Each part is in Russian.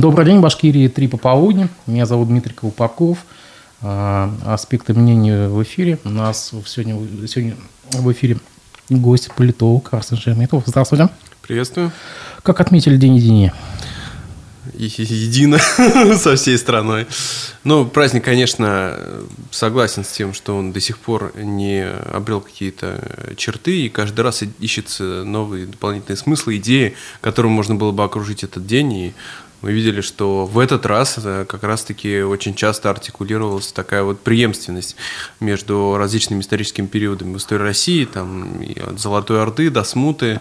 Добрый день, Башкирии, три пополудни. Меня зовут Дмитрий Колпаков. А, аспекты мнений в эфире. У нас сегодня, сегодня в эфире гость политолог Арсен Шеметов. Здравствуйте. Приветствую. Как отметили День единия? едино со всей страной. Ну, праздник, конечно, согласен с тем, что он до сих пор не обрел какие-то черты, и каждый раз ищется новые дополнительные смыслы, идеи, которым можно было бы окружить этот день. И мы видели, что в этот раз э, как раз-таки очень часто артикулировалась такая вот преемственность между различными историческими периодами в истории России, там, от Золотой Орды до Смуты,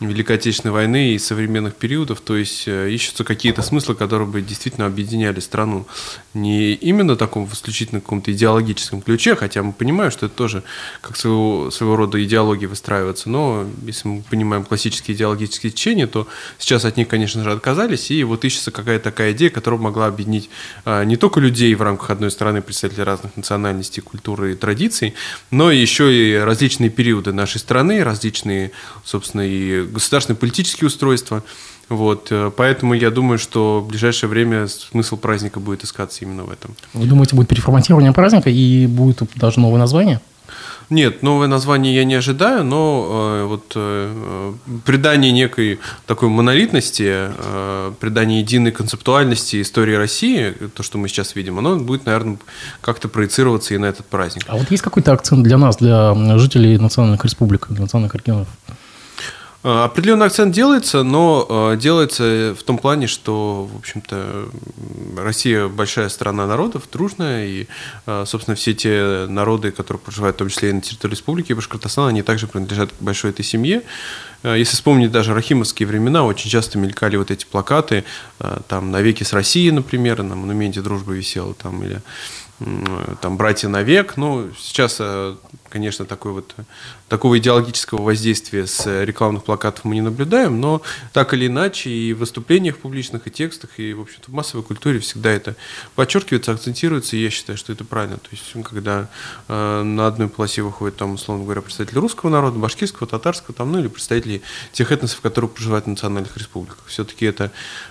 Великой Отечественной войны и современных периодов, то есть э, ищутся какие-то смыслы, которые бы действительно объединяли страну. Не именно таком в исключительно каком-то идеологическом ключе, хотя мы понимаем, что это тоже как своего, своего рода идеология выстраивается, но если мы понимаем классические идеологические течения, то сейчас от них, конечно же, отказались, и вот ищется какая-то такая идея, которая могла объединить а, не только людей в рамках одной страны, представителей разных национальностей, культуры и традиций, но еще и различные периоды нашей страны, различные, собственно, и государственные политические устройства. Вот, э, поэтому я думаю, что в ближайшее время смысл праздника будет искаться именно в этом. Вы думаете, будет переформатирование праздника и будет даже новое название? Нет, новое название я не ожидаю, но э, вот э, придание некой такой монолитности, э, придание единой концептуальности истории России, то, что мы сейчас видим, оно будет, наверное, как-то проецироваться и на этот праздник. А вот есть какой-то акцент для нас, для жителей национальных республик, для национальных регионов? Э, определенный акцент делается, но э, делается в том плане, что, в общем-то, Россия большая страна народов, дружная, и, э, собственно, все те народы, которые проживают в том числе и на территории республики Башкортостан, они также принадлежат к большой этой семье. Если вспомнить даже рахимовские времена, очень часто мелькали вот эти плакаты, там, «Навеки с Россией», например, на монументе дружбы висело, там, или там «Братья навек». Ну, сейчас, конечно, такой вот такого идеологического воздействия с рекламных плакатов мы не наблюдаем, но так или иначе и в выступлениях публичных, и текстах, и, в общем-то, в массовой культуре всегда это подчеркивается, акцентируется, и я считаю, что это правильно. То есть, когда э, на одной полосе выходит, там, условно говоря, представители русского народа, башкирского, татарского, там, ну, или представители тех этносов, которые проживают в национальных республиках. Все-таки это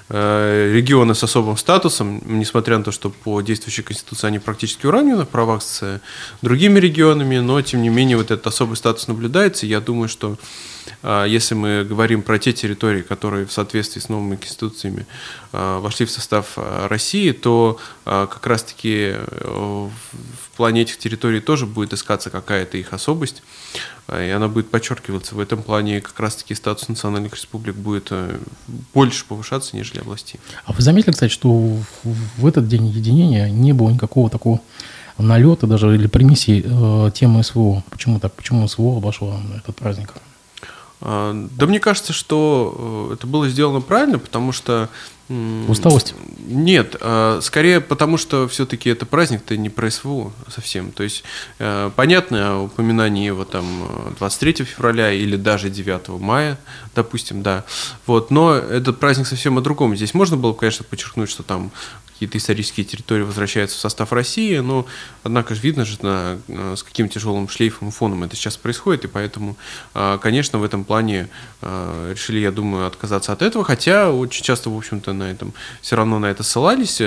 э, регионы с особым статусом, несмотря на то, что по действующей конституции они практически уравнены в правах с другими регионами, но, тем не менее, вот этот особый статус наблюдается. Я думаю, что а, если мы говорим про те территории, которые в соответствии с новыми конституциями а, вошли в состав а, России, то как раз-таки в плане этих территорий тоже будет искаться какая-то их особость, и она будет подчеркиваться. В этом плане как раз-таки статус национальных республик будет э, больше повышаться, нежели областей. А вы заметили, кстати, что в этот день единения не было никакого такого налета даже или примеси э, темы СВО. Почему так? Почему СВО обошло этот праздник? А, да мне кажется, что э, это было сделано правильно, потому что... Усталость? Нет, а, скорее потому, что все-таки это праздник-то не про СВО совсем. То есть, э, понятно, упоминание его там 23 февраля или даже 9 мая, допустим, да. Вот, но этот праздник совсем о другом. Здесь можно было, конечно, подчеркнуть, что там какие-то исторические территории возвращаются в состав России, но, однако же, видно же, на, э, с каким тяжелым шлейфом и фоном это сейчас происходит, и поэтому, э, конечно, в этом плане э, решили, я думаю, отказаться от этого, хотя очень часто, в общем-то, на этом все равно на это ссылались,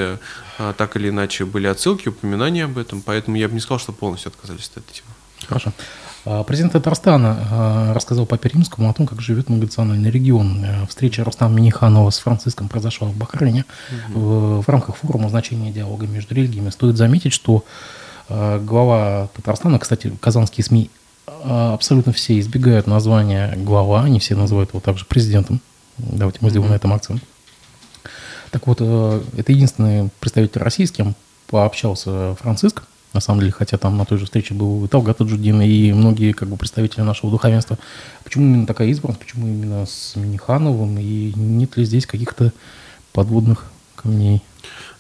так или иначе были отсылки, упоминания об этом, поэтому я бы не сказал, что полностью отказались от этой темы. Хорошо. А, президент Татарстана а, рассказал Папе Римскому о том, как живет многонациональный регион. Э, встреча Рустама Миниханова с Франциском произошла в Бахрейне угу. в, в рамках форума значения диалога между религиями. Стоит заметить, что а, глава Татарстана, кстати, казанские СМИ абсолютно все избегают названия глава, они все называют его также президентом. Давайте мы сделаем на этом акцент. Так вот, э, это единственный представитель России, с кем пообщался Франциск на самом деле, хотя там на той же встрече был и Талгат Аджудин, и многие как бы, представители нашего духовенства. Почему именно такая избранность, почему именно с Минихановым, и нет ли здесь каких-то подводных камней?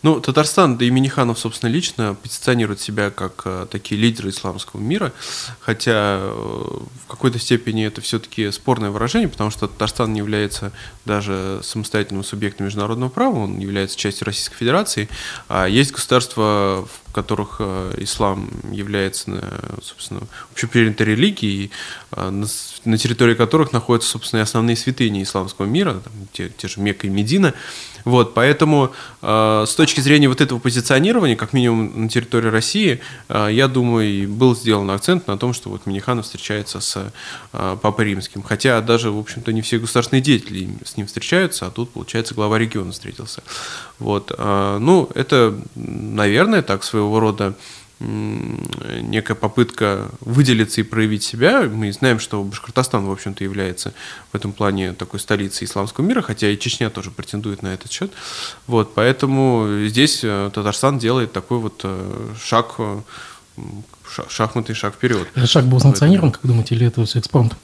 Ну, Татарстан, да и Миниханов, собственно, лично позиционирует себя как э, такие лидеры исламского мира, хотя э, в какой-то степени это все-таки спорное выражение, потому что Татарстан не является даже самостоятельным субъектом международного права, он является частью Российской Федерации, а есть государства, в которых э, ислам является, собственно, общепринятой религией, на, на территории которых находятся, собственно, и основные святыни исламского мира, там, те, те же Мекка и Медина, вот, поэтому э, с точки зрения вот этого позиционирования, как минимум на территории России, э, я думаю, был сделан акцент на том, что вот Миниханов встречается с э, Папой Римским. Хотя даже, в общем-то, не все государственные деятели с ним встречаются, а тут, получается, глава региона встретился. Вот, э, ну, это, наверное, так своего рода некая попытка выделиться и проявить себя. Мы знаем, что Башкортостан, в общем-то, является в этом плане такой столицей исламского мира, хотя и Чечня тоже претендует на этот счет. Вот, поэтому здесь э, Татарстан делает такой вот э, шаг, э, шахматный шаг вперед. Шаг был санкционирован, как думаете, или это все экспромт?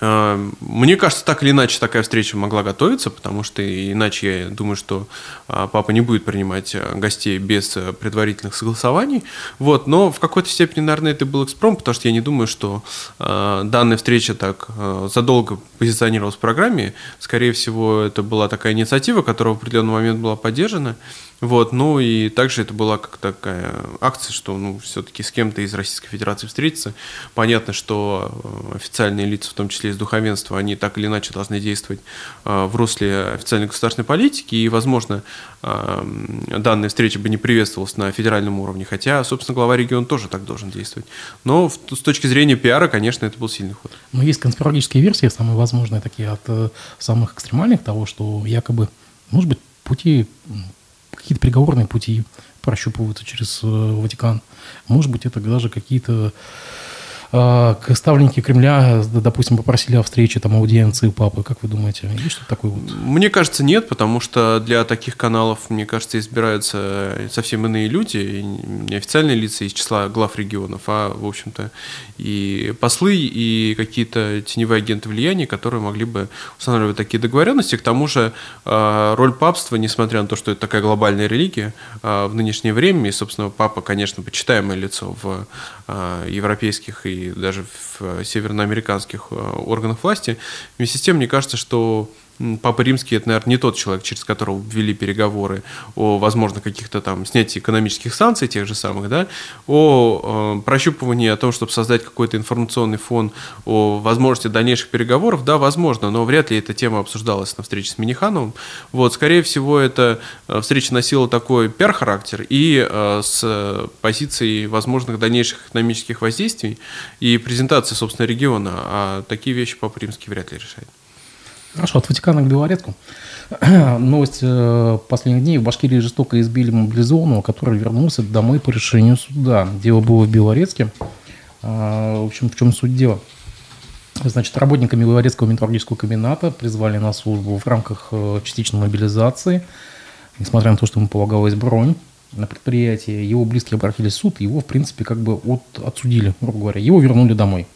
Э, мне кажется, так или иначе такая встреча могла готовиться, потому что иначе я думаю, что а, папа не будет принимать э, гостей без э, предварительных согласований. Вот, но в какой-то степени, наверное, это был экспром, потому что я не думаю, что данная встреча так задолго позиционировалась в программе. Скорее всего, это была такая инициатива, которая в определенный момент была поддержана. Вот, ну и также это была как такая акция, что ну, все-таки с кем-то из Российской Федерации встретиться. Понятно, что официальные лица, в том числе из духовенства, они так или иначе должны действовать э, в русле официальной государственной политики, и, возможно, э, данная встреча бы не приветствовалась на федеральном уровне, хотя, собственно, глава региона тоже так должен действовать. Но с точки зрения пиара, конечно, это был сильный ход. Но есть конспирологические версии, самые возможные такие от самых экстремальных, того, что якобы, может быть, пути какие-то переговорные пути прощупываются через э, Ватикан. Может быть, это даже какие-то ставленники Кремля, допустим, попросили о встрече, там, аудиенции у папы. Как вы думаете, есть что-то такое? Вот? Мне кажется, нет, потому что для таких каналов, мне кажется, избираются совсем иные люди, не официальные лица из числа глав регионов, а, в общем-то, и послы, и какие-то теневые агенты влияния, которые могли бы устанавливать такие договоренности. К тому же а, роль папства, несмотря на то, что это такая глобальная религия, а, в нынешнее время, и, собственно, папа, конечно, почитаемое лицо в европейских и даже в североамериканских э, органах власти. Вместе с тем, мне кажется, что Папа Римский это, наверное, не тот человек, через которого ввели переговоры о, возможно, каких-то там снятии экономических санкций, тех же самых, да, о э, прощупывании, о том, чтобы создать какой-то информационный фон, о возможности дальнейших переговоров, да, возможно, но вряд ли эта тема обсуждалась на встрече с Минихановым. Вот, скорее всего, эта э, встреча носила такой пиар-характер и э, с позицией возможных дальнейших экономических воздействий и презентации, собственно, региона, а такие вещи Папа Римский вряд ли решает. Хорошо, от Ватикана к Белорецку. Новость э, последних дней. В Башкирии жестоко избили мобилизованного, который вернулся домой по решению суда. Дело было в Белорецке. А, в общем, в чем суть дела? Значит, работниками Белорецкого металлургического комбината призвали на службу в рамках э, частичной мобилизации, несмотря на то, что ему полагалась бронь на предприятии. Его близкие обратились в суд, его, в принципе, как бы от, отсудили, грубо говоря. Его вернули домой.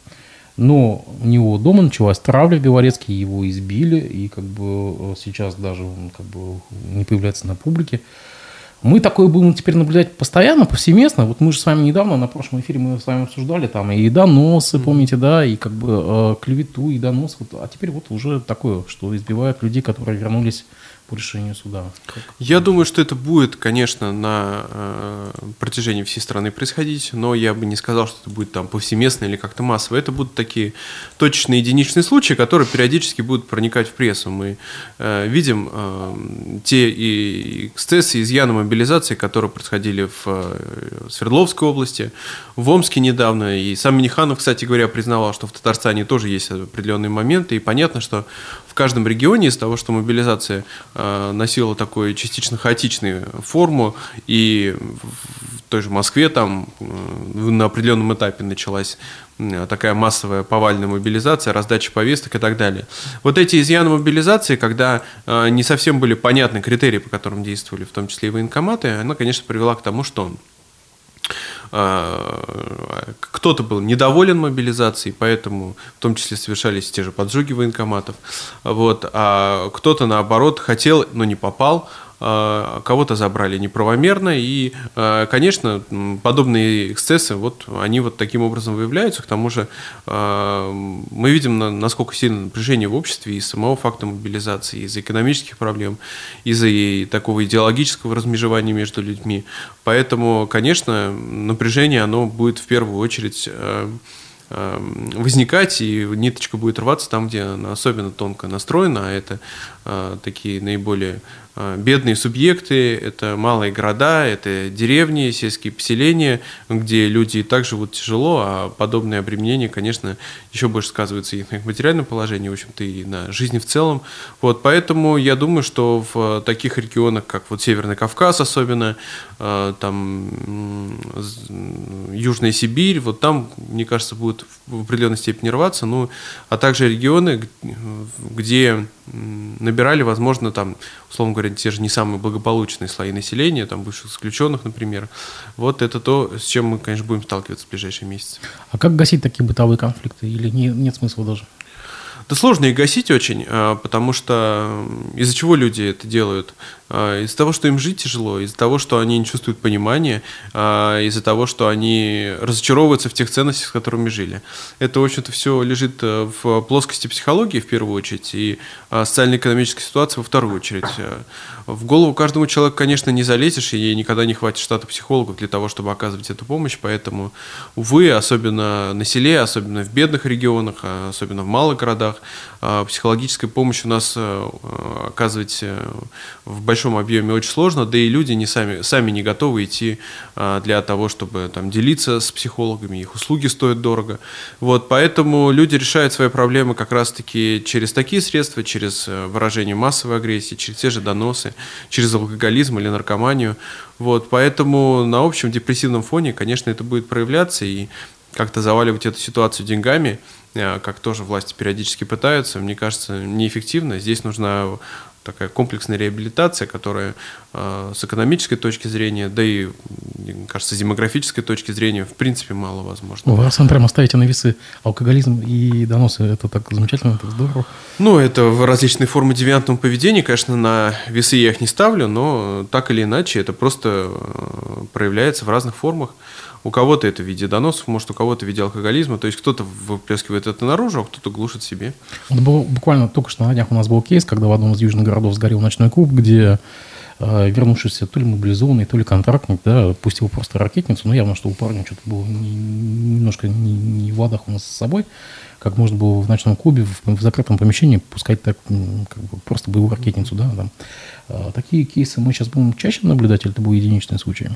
Но у него дома началась травля в Белорецке, его избили, и как бы э, сейчас даже он как бы не появляется на публике. Мы такое будем теперь наблюдать постоянно, повсеместно. Вот мы же с вами недавно на прошлом эфире мы с вами обсуждали там и доносы, помните, да, и как бы э, клевету, и донос. Вот, а теперь вот уже такое, что избивают людей, которые вернулись по решению суда? Я думаю, что это будет, конечно, на э, протяжении всей страны происходить, но я бы не сказал, что это будет там повсеместно или как-то массово. Это будут такие точечные единичные случаи, которые периодически будут проникать в прессу. Мы э, видим э, те и эксцессы, изъяны мобилизации, которые происходили в э, Свердловской области, в Омске недавно, и сам Миниханов, кстати говоря, признавал, что в Татарстане тоже есть определенные моменты, и понятно, что в каждом регионе из того, что мобилизация э, носила такую частично хаотичную форму, и в той же Москве там э, на определенном этапе началась такая массовая повальная мобилизация, раздача повесток и так далее. Вот эти изъяны мобилизации, когда э, не совсем были понятны критерии, по которым действовали, в том числе и военкоматы, она, конечно, привела к тому, что кто-то был недоволен мобилизацией, поэтому в том числе совершались те же поджоги военкоматов. Вот, а кто-то, наоборот, хотел, но не попал, кого-то забрали неправомерно, и, конечно, подобные эксцессы, вот они вот таким образом выявляются, к тому же мы видим, насколько сильно напряжение в обществе из самого факта мобилизации, из-за экономических проблем, из-за такого идеологического размежевания между людьми, поэтому, конечно, напряжение, оно будет в первую очередь возникать, и ниточка будет рваться там, где она особенно тонко настроена, а это э, такие наиболее э, бедные субъекты, это малые города, это деревни, сельские поселения, где люди и так живут тяжело, а подобные обременения, конечно, еще больше сказываются и на их материальном положении, в общем-то, и на жизни в целом. Вот, поэтому я думаю, что в таких регионах, как вот Северный Кавказ особенно, э, там Южная Сибирь, вот там, мне кажется, будет в определенной степени рваться, ну, а также регионы, где набирали, возможно, там, условно говоря, те же не самые благополучные слои населения, там, бывших исключенных, например. Вот это то, с чем мы, конечно, будем сталкиваться в ближайшие месяцы. А как гасить такие бытовые конфликты? Или не, нет смысла даже? Да сложно их гасить очень, а, потому что из-за чего люди это делают? А, из-за того, что им жить тяжело, из-за того, что они не чувствуют понимания, а, из-за того, что они разочаровываются в тех ценностях, с которыми жили. Это, в общем-то, все лежит э, в плоскости психологии, в первую очередь, и социально-экономической ситуации во вторую очередь. В голову каждому человеку, конечно, не залезешь, и никогда не хватит штата психологов для того, чтобы оказывать эту помощь, поэтому, увы, особенно на селе, особенно в бедных регионах, особенно в малых городах, а, психологической помощи у нас э, оказывать э, в большом объеме очень сложно, да и люди не сами, сами не готовы идти а, для того, чтобы там, делиться с психологами, их услуги стоят дорого. Вот, поэтому люди решают свои проблемы как раз-таки через такие средства, через э, выражение массовой агрессии, через те же доносы, через алкоголизм или наркоманию. Вот, поэтому на общем депрессивном фоне, конечно, это будет проявляться, и как-то заваливать эту ситуацию деньгами – Э, как тоже власти периодически пытаются, мне кажется, неэффективно. Здесь нужна такая комплексная реабилитация, которая э, с экономической точки зрения, да и, мне кажется, с демографической точки зрения, в принципе, мало возможно. Вы, Арсен, прямо ставите на весы алкоголизм и доносы. Это так замечательно, это здорово. Ну, это различные формы девиантного поведения. Конечно, на весы я их не ставлю, но так или иначе это просто э, проявляется в разных формах. У кого-то это в виде доносов, может, у кого-то в виде алкоголизма. То есть кто-то выплескивает это наружу, а кто-то глушит себе. Вот буквально только что на днях у нас был кейс, когда в одном из южных городов сгорел ночной клуб, где вернувшийся то ли мобилизованный, то ли контрактник, да, пустил просто ракетницу, но явно, что у парня что-то было немножко не, не в ладах у нас с собой, как можно было в ночном клубе, в, в закрытом помещении пускать так, как бы просто боевую ракетницу, да, там. А такие кейсы мы сейчас будем чаще наблюдать, или это был единичный случай?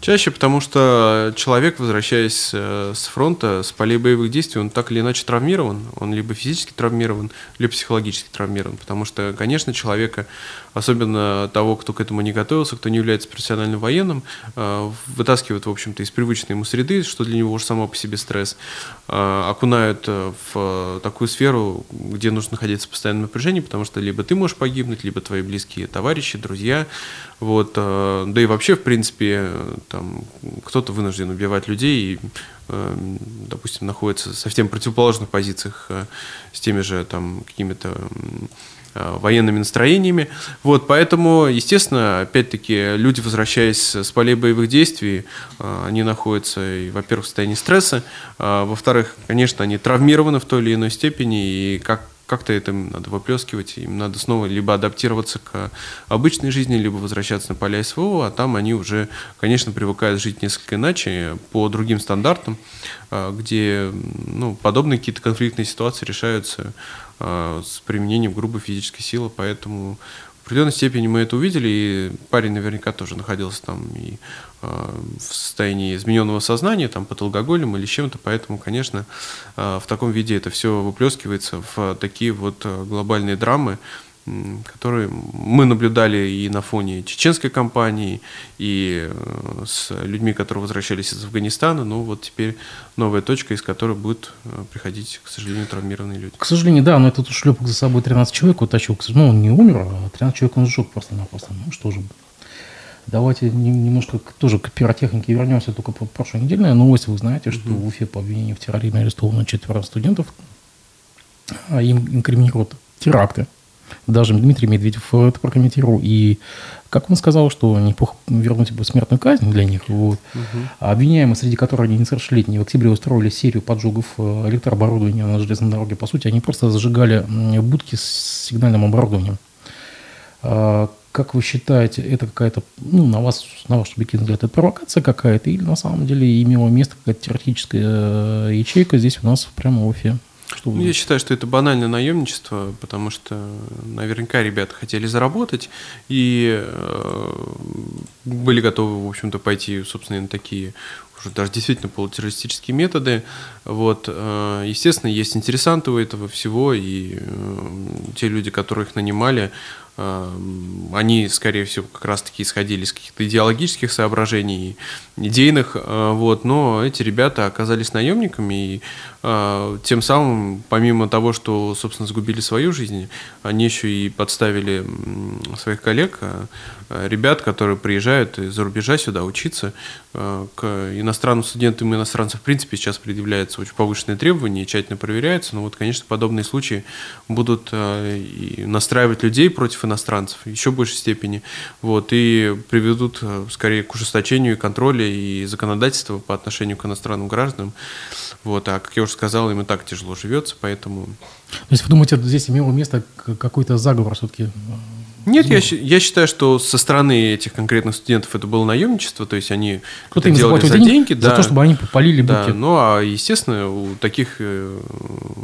Чаще, потому что человек, возвращаясь э, с фронта, с полей боевых действий, он так или иначе травмирован, он либо физически травмирован, либо психологически травмирован, потому что, конечно, человека, особенно того, кто к этому не готовился, кто не является профессиональным военным, э, вытаскивают, в общем-то, из привычной ему среды, что для него уже само по себе стресс, э, окунают в такую сферу, где нужно находиться в постоянном напряжении, потому что либо ты можешь погибнуть, либо твои близкие товарищи, друзья. Вот, э, да и вообще, в принципе, там, кто-то вынужден убивать людей и, э, допустим, находится совсем в противоположных позициях э, с теми же там какими-то военными настроениями. Вот, поэтому, естественно, опять-таки, люди, возвращаясь с полей боевых действий, они находятся, во-первых, в состоянии стресса, а, во-вторых, конечно, они травмированы в той или иной степени, и как как-то это надо выплескивать, им надо снова либо адаптироваться к обычной жизни, либо возвращаться на поля СВО, а там они уже, конечно, привыкают жить несколько иначе, по другим стандартам, где ну, подобные какие-то конфликтные ситуации решаются с применением грубой физической силы, поэтому в определенной степени мы это увидели, и парень наверняка тоже находился там и Э, в состоянии измененного сознания, там, под алкоголем или чем-то, поэтому, конечно, э, в таком виде это все выплескивается в такие вот глобальные драмы, которые мы наблюдали и на фоне чеченской кампании, и с людьми, которые возвращались из Афганистана. Ну вот теперь новая точка, из которой будут приходить, к сожалению, травмированные люди. К сожалению, да, но этот шлепок за собой 13 человек утащил. Ну, он не умер, а 13 человек он сжег просто-напросто. Ну что же, Давайте немножко тоже к пиротехнике вернемся. Только прошлой недельная новость. Вы знаете, что в Уфе по обвинению в терроризме арестовано четверо студентов. А им инкриминируют теракты. Даже Дмитрий Медведев это прокомментировал. И как он сказал, что неплохо вернуть бы смертную казнь для них. Вот. Угу. Обвиняемые, среди которых они несовершеннолетние, в октябре устроили серию поджогов э, электрооборудования на железной дороге. По сути, они просто зажигали будки с сигнальным оборудованием. А, как вы считаете, это какая-то, ну, на вас, на ваш субъективный взгляд, это провокация какая-то, или на самом деле имела место какая-то теоретическая э, ячейка здесь у нас прямо в Уфе? Что ну, я считаю, что это банальное наемничество, потому что наверняка ребята хотели заработать и э, были готовы, в общем-то, пойти, собственно, на такие уже даже действительно полутеррористические методы. Вот, э, естественно, есть интересанты у этого всего, и э, те люди, которые их нанимали, Эм, они, скорее всего, как раз-таки исходили из каких-то идеологических соображений, идейных, э, вот, но эти ребята оказались наемниками, и э, тем самым, помимо того, что, собственно, сгубили свою жизнь, они еще и подставили своих коллег, э, ребят, которые приезжают из-за рубежа сюда учиться. К иностранным студентам и иностранцам, в принципе, сейчас предъявляются очень повышенные требования тщательно проверяются, но вот, конечно, подобные случаи будут настраивать людей против иностранцев еще большей степени, вот, и приведут скорее к ужесточению контроля и законодательства по отношению к иностранным гражданам. Вот, а как я уже сказал, им и так тяжело живется, поэтому... То есть вы думаете, здесь имело место какой-то заговор все-таки нет, я, я считаю, что со стороны этих конкретных студентов это было наемничество, то есть они Кто-то это делали за деньги, за да, то, чтобы они попалили да, Ну, а естественно, у таких э,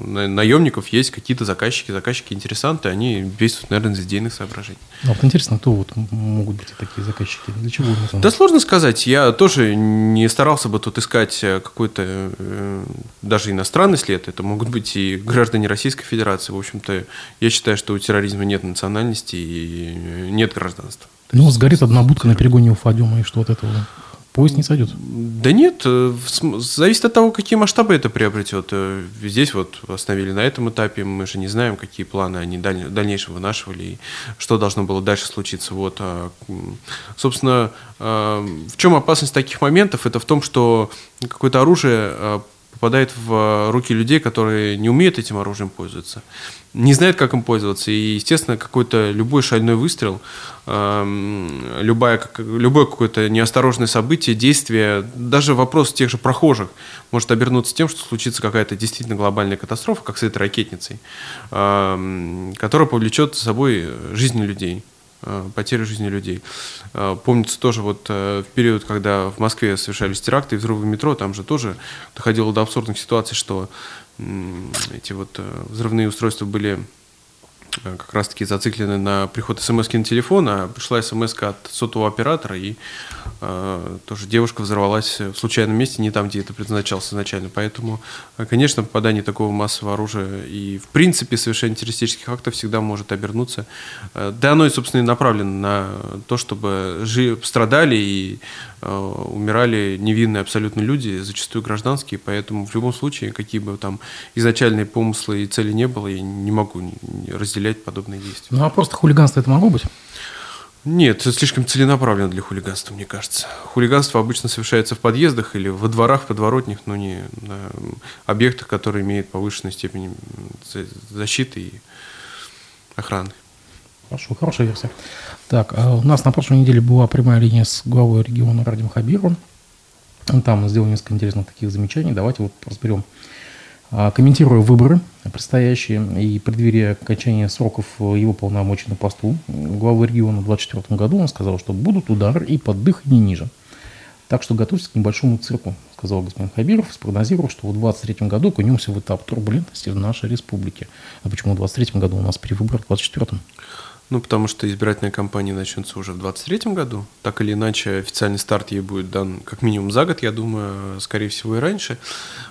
наемников есть какие-то заказчики, заказчики-интересанты, они действуют, наверное, из идейных соображений. А вот интересно, кто вот могут быть такие заказчики? Для чего? Да сложно сказать. Я тоже не старался бы тут искать какой-то э, даже иностранный след. Это могут быть и граждане Российской Федерации. В общем-то, я считаю, что у терроризма нет национальности и нет гражданства. Ну, сгорит одна будка на перегоне Уфадема, и что от этого? Поезд не сойдет? Да нет, э, зависит от того, какие масштабы это приобретет. Э, здесь вот остановили на этом этапе, мы же не знаем, какие планы они дальнейшего вынашивали, и что должно было дальше случиться. Вот. А, собственно, а, в чем опасность таких моментов? Это в том, что какое-то оружие а, попадает в руки людей, которые не умеют этим оружием пользоваться, не знают, как им пользоваться. И, естественно, какой-то любой шальной выстрел, э, любое, любое какое-то неосторожное событие, действие, даже вопрос тех же прохожих может обернуться тем, что случится какая-то действительно глобальная катастрофа, как с этой ракетницей, э, которая повлечет за собой жизни людей. Э, потери жизни людей. Э, помнится тоже вот э, в период, когда в Москве совершались теракты и взрывы метро, там же тоже доходило до абсурдных ситуаций, что эти вот взрывные устройства были как раз-таки зациклены на приход смс на телефон, а пришла смс от сотового оператора, и э, тоже девушка взорвалась в случайном месте, не там, где это предназначалось изначально. Поэтому, конечно, попадание такого массового оружия и, в принципе, совершение террористических актов всегда может обернуться. Да оно и, собственно, и направлено на то, чтобы жи- страдали и э, умирали невинные абсолютно люди, зачастую гражданские, поэтому в любом случае, какие бы там изначальные помыслы и цели не было, я не могу разделять подобные действия. Ну а просто хулиганство это могло быть? Нет, это слишком целенаправленно для хулиганства, мне кажется. Хулиганство обычно совершается в подъездах или во дворах, подворотнях, но не на объектах, которые имеют повышенную степень защиты и охраны. Хорошо, хорошая версия. Так, а у нас на прошлой неделе была прямая линия с главой региона Радим Хабировым. Там он сделал несколько интересных таких замечаний. Давайте вот разберем а, комментируя выборы предстоящие и преддверие окончания сроков его полномочий на посту главы региона в 2024 году, он сказал, что будут удары и под дых не ниже. Так что готовьтесь к небольшому цирку, сказал господин Хабиров, спрогнозировал, что в 2023 году окунемся в этап турбулентности в нашей республике. А почему в 2023 году у нас перевыборы в 2024? Ну, потому что избирательная кампания начнется уже в 2023 году. Так или иначе, официальный старт ей будет дан как минимум за год, я думаю, скорее всего, и раньше.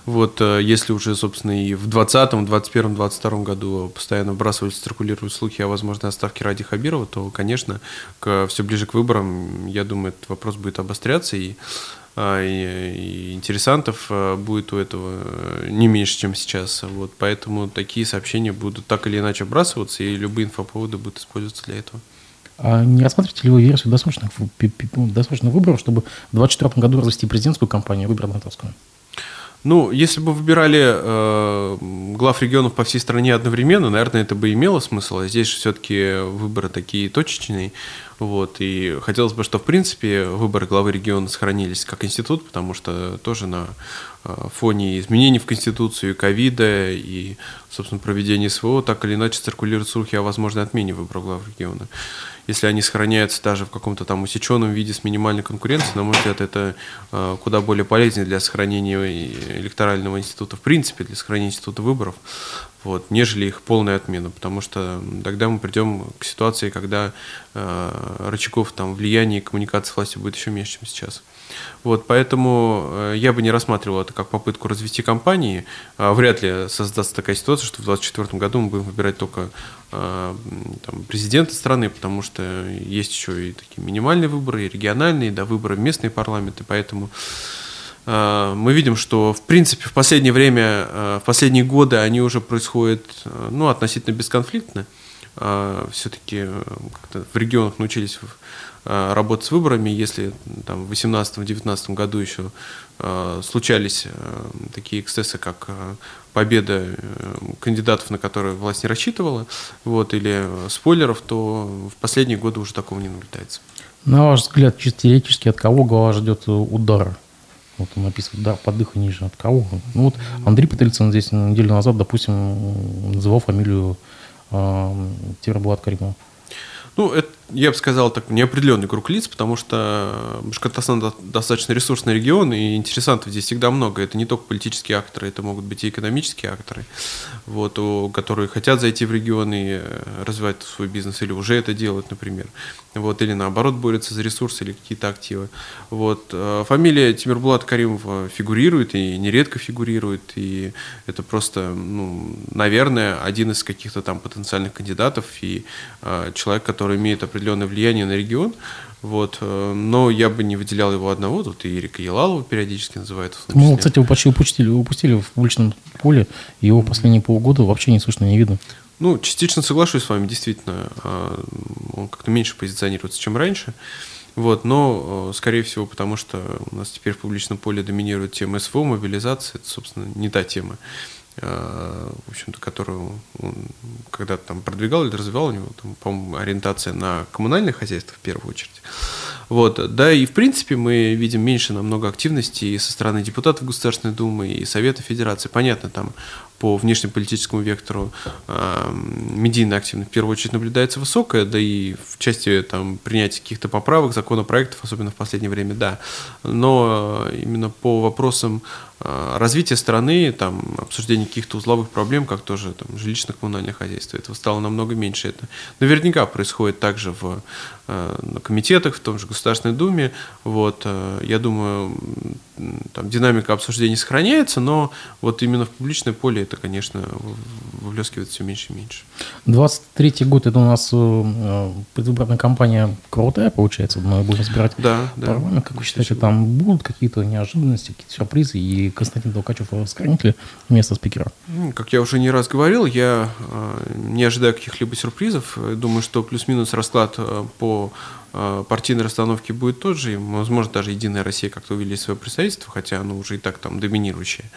Вот, э, если уже, собственно, и в 2020, 2021, 2022 году постоянно вбрасываются, циркулируют слухи о возможной отставке Ради Хабирова, то, конечно, к, все ближе к выборам, я думаю, этот вопрос будет обостряться, и и, и интересантов а, будет у этого э, не меньше, чем сейчас. Вот, поэтому такие сообщения будут так или иначе обрасываться, и любые инфоповоды будут использоваться для этого. А не рассматриваете ли вы версию досрочных, досрочных выборов, чтобы в 2024 году развести президентскую кампанию, выборы натовскую? Ну, если бы выбирали э, глав регионов по всей стране одновременно, наверное, это бы имело смысл. А здесь все-таки выборы такие точечные. Вот, и хотелось бы, что, в принципе, выборы главы региона сохранились как институт, потому что тоже на э, фоне изменений в Конституцию, ковида, и, собственно, проведения СВО, так или иначе циркулируют слухи о возможной отмене выборов глав региона если они сохраняются даже в каком-то там усеченном виде с минимальной конкуренцией, на мой взгляд, это э, куда более полезнее для сохранения электорального института, в принципе, для сохранения института выборов, вот, нежели их полная отмена, потому что тогда мы придем к ситуации, когда э, рычагов там, влияния и коммуникации с властью будет еще меньше, чем сейчас. Вот, поэтому э, я бы не рассматривал это как попытку развести компании. А вряд ли создастся такая ситуация, что в 2024 году мы будем выбирать только э, там, президента страны, потому что есть еще и такие минимальные выборы, и региональные, да, выборы в местные парламенты, поэтому э, мы видим, что в принципе в последнее время, в последние годы они уже происходят ну, относительно бесконфликтно. Все-таки в регионах научились Э, работать с выборами, если там, в 2018-2019 году еще э, случались э, такие эксцессы, как э, победа э, кандидатов, на которые власть не рассчитывала, вот, или спойлеров, то в последние годы уже такого не наблюдается. На ваш взгляд, чисто теоретически, от кого глава ждет удара? Вот он описывает удар под дыха ниже. От кого? Ну вот Андрей Петрицын здесь неделю назад, допустим, называл фамилию э, Тимирбулат Каримова. Ну, это, я бы сказал, так неопределенный круг лиц, потому что Башкортостан достаточно ресурсный регион, и интересантов здесь всегда много. Это не только политические акторы, это могут быть и экономические акторы, вот, которые хотят зайти в регион и э, развивать свой бизнес, или уже это делают, например. Вот, или наоборот борются за ресурсы или какие-то активы. Вот. Э, фамилия Тимирбулата Каримова фигурирует, и нередко фигурирует, и это просто, ну, наверное, один из каких-то там потенциальных кандидатов, и э, человек, который имеет определенное влияние на регион, вот. Э, но я бы не выделял его одного. Тут и Ирика Елалова периодически называют. Мы, кстати, его почти упустили, упустили в публичном поле. Его последние полгода вообще не слышно, не видно. Ну, частично соглашусь с вами, действительно. А, он как-то меньше позиционируется, чем раньше. Вот, но, э, скорее всего, потому что у нас теперь в публичном поле доминирует тема СВО, мобилизация. Это, собственно, не та тема. Э, в общем-то, которую он когда-то там продвигал или развивал, у него, там, по-моему, ориентация на коммунальное хозяйство в первую очередь. Вот. Да, и в принципе мы видим меньше намного активности и со стороны депутатов Государственной Думы и Совета Федерации. Понятно, там по внешнеполитическому вектору э, медийная активность в первую очередь наблюдается высокая, да и в части там, принятия каких-то поправок, законопроектов, особенно в последнее время, да. Но именно по вопросам э, развития страны, там, обсуждения каких-то узловых проблем, как тоже там, жилищно-коммунальное хозяйство, этого стало намного меньше. Это наверняка происходит также в э, на комитетах, в том же Государственной Думе. Вот, я думаю, там, динамика обсуждений сохраняется, но вот именно в публичное поле это, конечно, выплескивает все меньше и меньше. 23 год это у нас э, предвыборная кампания крутая, получается, мы будем избирать да, да. Как вы считаете, там будут какие-то неожиданности, какие-то сюрпризы, и Константин Толкачев сохранит ли место спикера? Ну, как я уже не раз говорил, я э, не ожидаю каких-либо сюрпризов. Думаю, что плюс-минус расклад э, по партийной расстановки будет тот же, и, возможно, даже Единая Россия как-то увеличит свое представительство, хотя оно уже и так там доминирующее.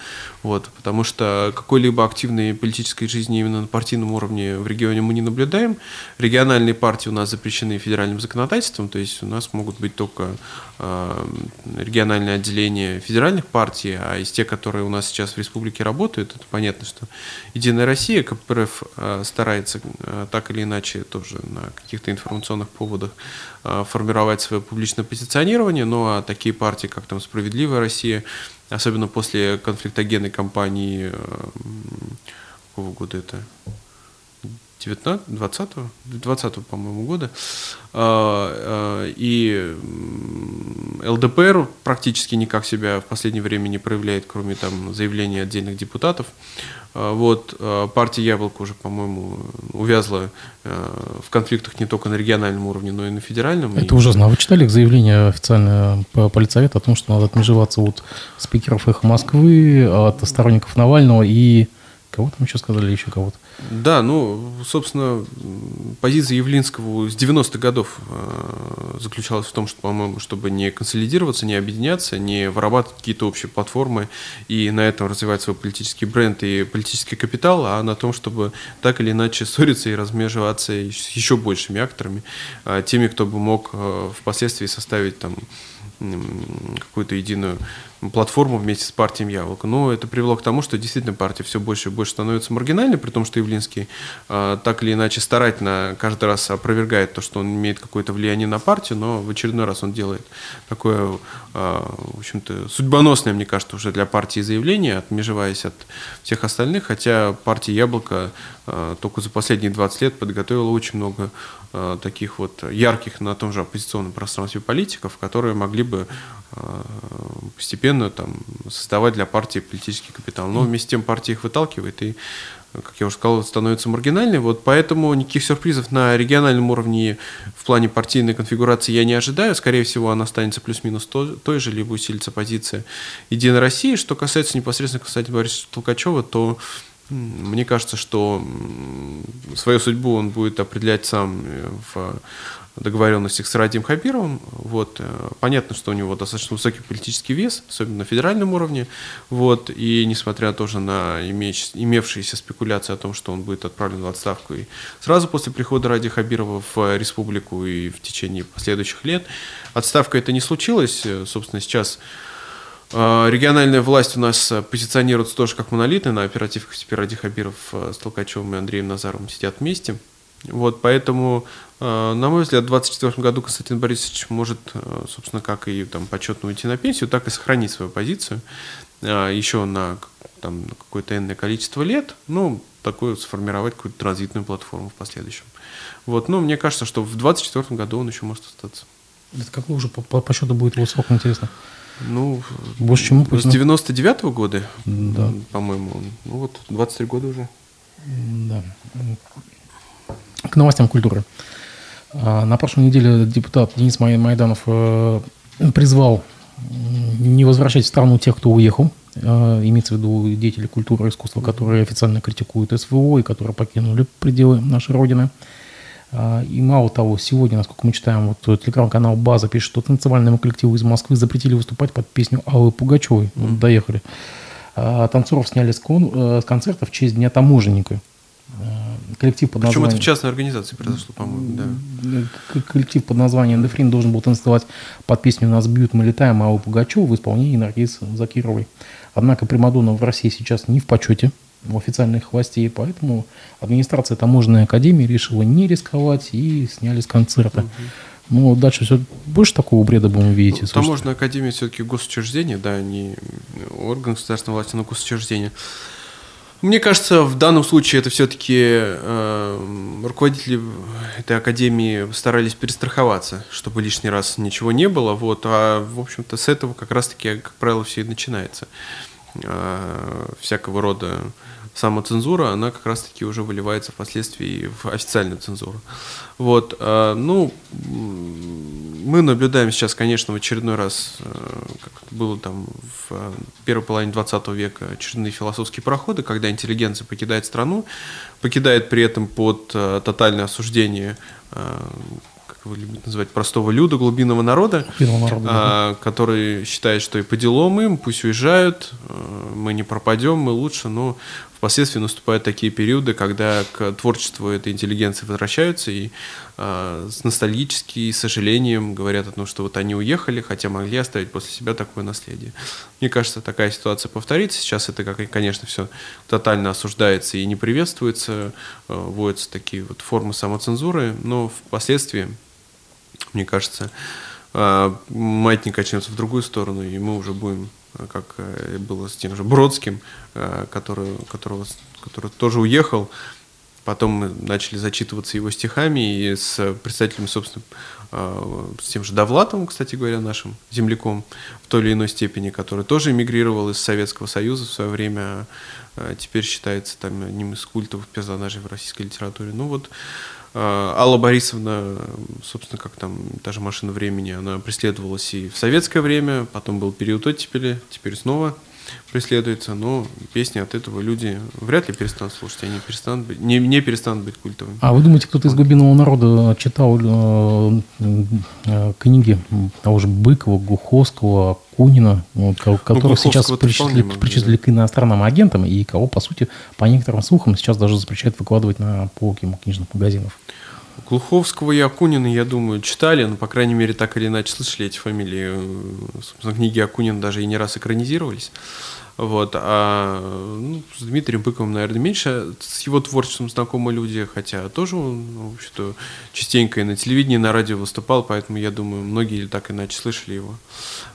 Вот, потому что какой-либо активной политической жизни именно на партийном уровне в регионе мы не наблюдаем. Региональные партии у нас запрещены федеральным законодательством, то есть у нас могут быть только э, региональные отделения федеральных партий, а из тех, которые у нас сейчас в республике работают, это понятно, что Единая Россия, КПРФ э, старается э, так или иначе тоже на каких-то информационных поводах формировать свое публичное позиционирование, ну а такие партии, как там «Справедливая Россия», особенно после конфликтогенной кампании э, какого года это? 19, 20, 20 по-моему, года. Э, и ЛДПР практически никак себя в последнее время не проявляет, кроме там заявлений отдельных депутатов. А, вот, а, партия «Яблоко» уже, по-моему, увязла а, в конфликтах не только на региональном уровне, но и на федеральном. Это и... ужасно. А вы читали заявление официальное по политсовета о том, что надо отмежеваться от спикеров «Эхо Москвы», от сторонников Навального и Кого там еще сказали, еще кого-то? Да, ну, собственно, позиция Явлинского с 90-х годов э, заключалась в том, что, по-моему, чтобы не консолидироваться, не объединяться, не вырабатывать какие-то общие платформы и на этом развивать свой политический бренд и политический капитал, а на том, чтобы так или иначе ссориться и размежеваться с еще большими акторами, э, теми, кто бы мог э, впоследствии составить там какую-то единую платформу вместе с партией Яблоко. Но это привело к тому, что действительно партия все больше и больше становится маргинальной, при том, что Явлинский э, так или иначе старательно каждый раз опровергает то, что он имеет какое-то влияние на партию, но в очередной раз он делает такое, э, в общем-то, судьбоносное, мне кажется, уже для партии заявление, отмежеваясь от всех остальных, хотя партия Яблоко только за последние 20 лет подготовила очень много э, таких вот ярких на том же оппозиционном пространстве политиков, которые могли бы э, постепенно там, создавать для партии политический капитал. Но вместе с тем партия их выталкивает и, как я уже сказал, становится маргинальной. Вот поэтому никаких сюрпризов на региональном уровне в плане партийной конфигурации я не ожидаю. Скорее всего, она останется плюс-минус той же, либо усилится позиция Единой России. Что касается непосредственно, кстати, Бориса Толкачева, то мне кажется, что свою судьбу он будет определять сам э, в договоренностях с Радием Хабировым. Вот. Э, понятно, что у него достаточно высокий политический вес, особенно на федеральном уровне. Вот. И несмотря тоже на имевшиеся спекуляции о том, что он будет отправлен в отставку и сразу после прихода Ради Хабирова в республику и в течение последующих лет, отставка это не случилась. Э, собственно, сейчас Региональная власть у нас позиционируется тоже как монолитная. На оперативках теперь Ради Хабиров с Толкачевым и Андреем Назаровым сидят вместе. Вот, поэтому, э, на мой взгляд, в 2024 году Константин Борисович может, э, собственно, как и там почетно уйти на пенсию, так и сохранить свою позицию э, еще на, там, на какое-то энное количество лет, ну, такую сформировать какую-то транзитную платформу в последующем. Вот, но мне кажется, что в 2024 году он еще может остаться. Это какой уже по, по, по счету будет его интересно? Ну, больше чем С 99 -го года, да. по-моему. Ну вот, 23 года уже. Да. К новостям культуры. А, на прошлой неделе депутат Денис Майданов э, призвал не возвращать в страну тех, кто уехал. Э, имеется в виду деятели культуры и искусства, которые официально критикуют СВО и которые покинули пределы нашей Родины. А, и мало того, сегодня, насколько мы читаем, вот телеграм-канал «База» пишет, что танцевальному коллективу из Москвы запретили выступать под песню Аллы Пугачевой. Mm-hmm. Вот, доехали. А, танцоров сняли с, кон, э, с концерта в честь Дня таможенника коллектив под названием... Причем это в частной организации произошло, по-моему, да. Коллектив под названием «Дефрин» должен был танцевать под песню «Нас бьют, мы летаем» Аллы Пугачева в исполнении Наргиз Закировой. Однако Примадонна в России сейчас не в почете официальных властей, поэтому администрация таможенной академии решила не рисковать и сняли с концерта. Угу. Ну, дальше все больше такого бреда будем видеть. Ну, таможенная академия все-таки госучреждение, да, не орган государственной власти, но госучреждение. Мне кажется, в данном случае это все-таки э, руководители этой академии старались перестраховаться, чтобы лишний раз ничего не было. Вот, а в общем-то с этого как раз-таки, как правило, все и начинается. Э, всякого рода самоцензура, она как раз-таки уже выливается впоследствии в официальную цензуру. Вот, э, ну, мы наблюдаем сейчас, конечно, в очередной раз, э, как было там в первой половине 20 века, очередные философские проходы, когда интеллигенция покидает страну, покидает при этом под тотальное осуждение его любят называть, простого люда, глубинного народа, народа а, да. который считает, что и по делам им, пусть уезжают, мы не пропадем, мы лучше, но Впоследствии наступают такие периоды, когда к творчеству этой интеллигенции возвращаются и э, с ностальгически, сожалением говорят о том, что вот они уехали, хотя могли оставить после себя такое наследие. Мне кажется, такая ситуация повторится. Сейчас это, как, конечно, все тотально осуждается и не приветствуется, э, вводятся такие вот формы самоцензуры, но впоследствии, мне кажется, э, маятник качнется в другую сторону, и мы уже будем как э, было с тем же Бродским, который, которого, который тоже уехал. Потом мы начали зачитываться его стихами и с представителями, собственно, э, с тем же Довлатовым, кстати говоря, нашим земляком в той или иной степени, который тоже эмигрировал из Советского Союза в свое время, а теперь считается там одним из культовых персонажей в российской литературе. Ну вот, а, Алла Борисовна, собственно, как там та же машина времени, она преследовалась и в советское время, потом был период оттепели, теперь снова преследуется, но песни от этого люди вряд ли перестанут слушать, они перестанут быть, не, не перестанут быть культовыми. А вы думаете, кто-то из глубинного народа читал э, э, книги того же Быкова, Гуховского, Кунина, вот, которых ну, сейчас причислили, причислили к иностранным агентам и кого, по сути, по некоторым слухам сейчас даже запрещают выкладывать на полки книжных магазинов? Глуховского и Акунина, я думаю, читали, но, по крайней мере, так или иначе слышали эти фамилии. Собственно, книги Акунина даже и не раз экранизировались. Вот, а ну, с Дмитрием Быковым, наверное, меньше. С его творчеством знакомы люди, хотя тоже он, в общем-то, частенько и на телевидении, и на радио выступал, поэтому, я думаю, многие так иначе слышали его.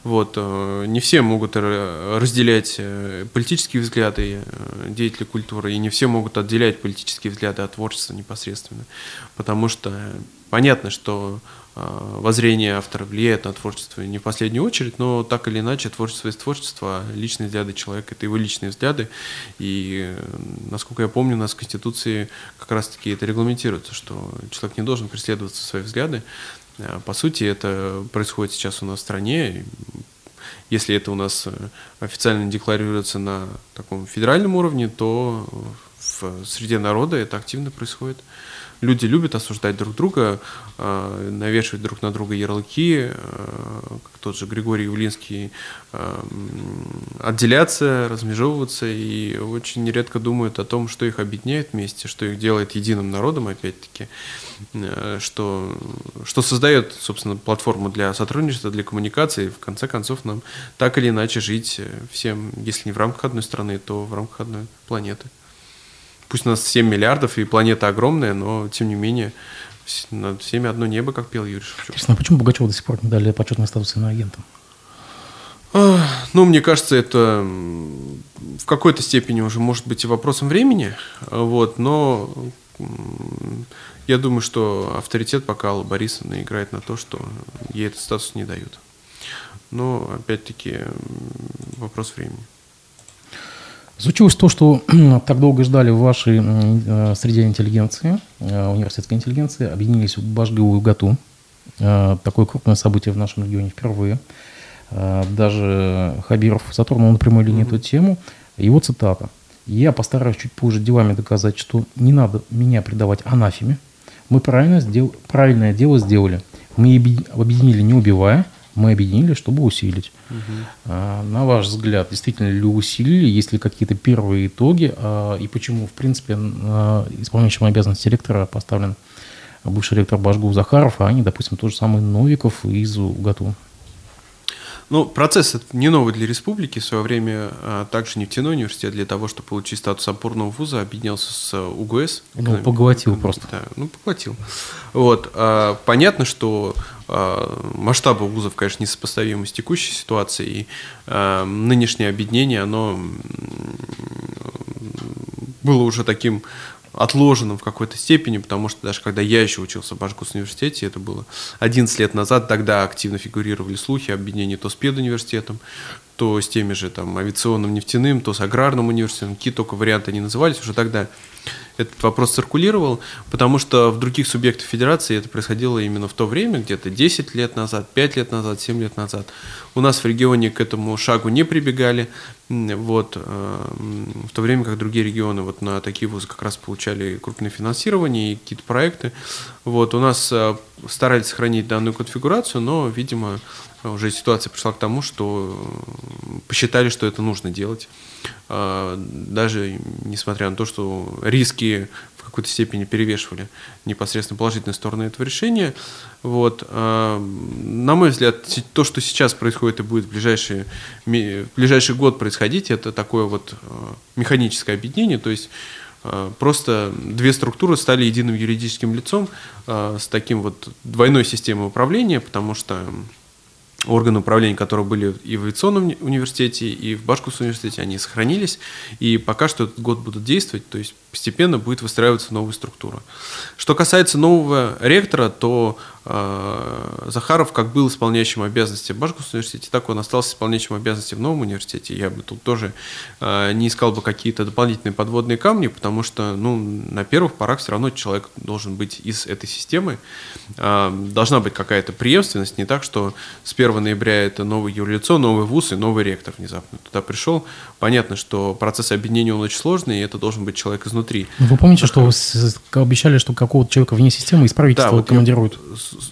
Вот, э, не все могут разделять э, политические взгляды э, деятелей культуры, и не все могут отделять политические взгляды от творчества непосредственно, потому что понятно, что воззрение автора влияет на творчество не в последнюю очередь, но так или иначе творчество есть творчество, личные взгляды человека – это его личные взгляды. И, насколько я помню, у нас в Конституции как раз-таки это регламентируется, что человек не должен преследовать свои взгляды. А, по сути, это происходит сейчас у нас в стране. Если это у нас э, официально декларируется на таком федеральном уровне, то среде народа это активно происходит люди любят осуждать друг друга, э, навешивать друг на друга ярлыки, э, как тот же Григорий Явлинский, э, отделяться, размежевываться и очень редко думают о том, что их объединяет вместе, что их делает единым народом, опять-таки, что, что создает, собственно, платформу для сотрудничества, для коммуникации, и в конце концов нам так или иначе жить всем, если не в рамках одной страны, то в рамках одной планеты. Пусть у нас 7 миллиардов и планета огромная, но тем не менее над всеми одно небо, как пел Юрий Шевчук. Интересно, а почему Пугачева до сих пор не дали почетный статус иноагентом? Ну, мне кажется, это в какой-то степени уже может быть и вопросом времени, вот, но я думаю, что авторитет пока Алла Борисовна играет на то, что ей этот статус не дают. Но, опять-таки, вопрос времени. Случилось то, что так долго ждали в вашей э, среде интеллигенции, э, университетской интеллигенции, объединились в Башгу и УГАТУ. Э, такое крупное событие в нашем регионе впервые. Даже Хабиров затронул на прямой линии mm-hmm. эту тему. Его цитата. «Я постараюсь чуть позже делами доказать, что не надо меня предавать анафеме. Мы правильно сдел... правильное дело сделали. Мы объединили не убивая, мы объединили, чтобы усилить. Угу. На ваш взгляд, действительно ли усилили, есть ли какие-то первые итоги, а, и почему, в принципе, а, исполняющим обязанности ректора поставлен бывший ректор Башгу Захаров, а не, допустим, тот же самый Новиков из УГАТУ? Ну, процесс не новый для республики. В свое время а, также нефтяной университет для того, чтобы получить статус опорного вуза, объединялся с УГС. Ну, поглотил просто. Да, ну, поглотил. Вот. А, понятно, что а, масштабы вузов, конечно, несопоставимы с текущей ситуацией. И а, нынешнее объединение, оно было уже таким отложенным в какой-то степени, потому что даже когда я еще учился в Башкирском университете, это было 11 лет назад, тогда активно фигурировали слухи об объединении то с педуниверситетом, то с теми же там авиационным нефтяным, то с аграрным университетом, какие только варианты они назывались, уже тогда этот вопрос циркулировал, потому что в других субъектах федерации это происходило именно в то время, где-то 10 лет назад, 5 лет назад, 7 лет назад. У нас в регионе к этому шагу не прибегали, вот, э, в то время как другие регионы вот на такие вузы как раз получали крупное финансирование и какие-то проекты. Вот, у нас э, старались сохранить данную конфигурацию, но, видимо, уже ситуация пришла к тому, что э, посчитали, что это нужно делать. А, даже несмотря на то, что риски какой-то степени перевешивали непосредственно положительные стороны этого решения. Вот. А, на мой взгляд, то, что сейчас происходит и будет в ближайший, в ближайший год происходить, это такое вот а, механическое объединение, то есть Просто две структуры стали единым юридическим лицом с таким вот двойной системой управления, потому что органы управления, которые были и в авиационном университете, и в Башкирском университете, они сохранились, и пока что этот год будут действовать, то есть постепенно будет выстраиваться новая структура. Что касается нового ректора, то Захаров как был исполняющим обязанности в Башкирском университете, так он остался исполняющим обязанности в новом университете. Я бы тут тоже э, не искал бы какие-то дополнительные подводные камни, потому что ну, на первых порах все равно человек должен быть из этой системы. Э, должна быть какая-то преемственность, не так, что с 1 ноября это новое юрлицо, новый вуз и новый ректор внезапно туда пришел. Понятно, что процесс объединения он очень сложный, и это должен быть человек изнутри. Вы помните, что вы обещали, что какого-то человека вне системы из правительства да, вот командируют?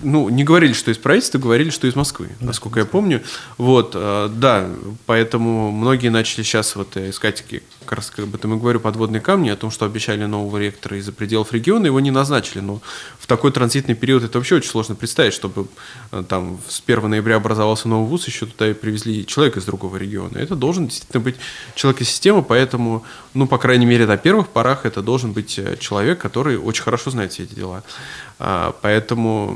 Ну, не говорили, что из правительства, говорили, что из Москвы, да, насколько я помню. Вот, э, да, поэтому многие начали сейчас вот искать, как раз об этом и говорю, подводные камни, о том, что обещали нового ректора из-за пределов региона, его не назначили, но в такой транзитный период это вообще очень сложно представить, чтобы э, там с 1 ноября образовался новый вуз, еще туда и привезли человека из другого региона. Это должен действительно быть человек из системы, поэтому, ну, по крайней мере, на первых порах это должен быть э, человек, который очень хорошо знает все эти дела. А, поэтому,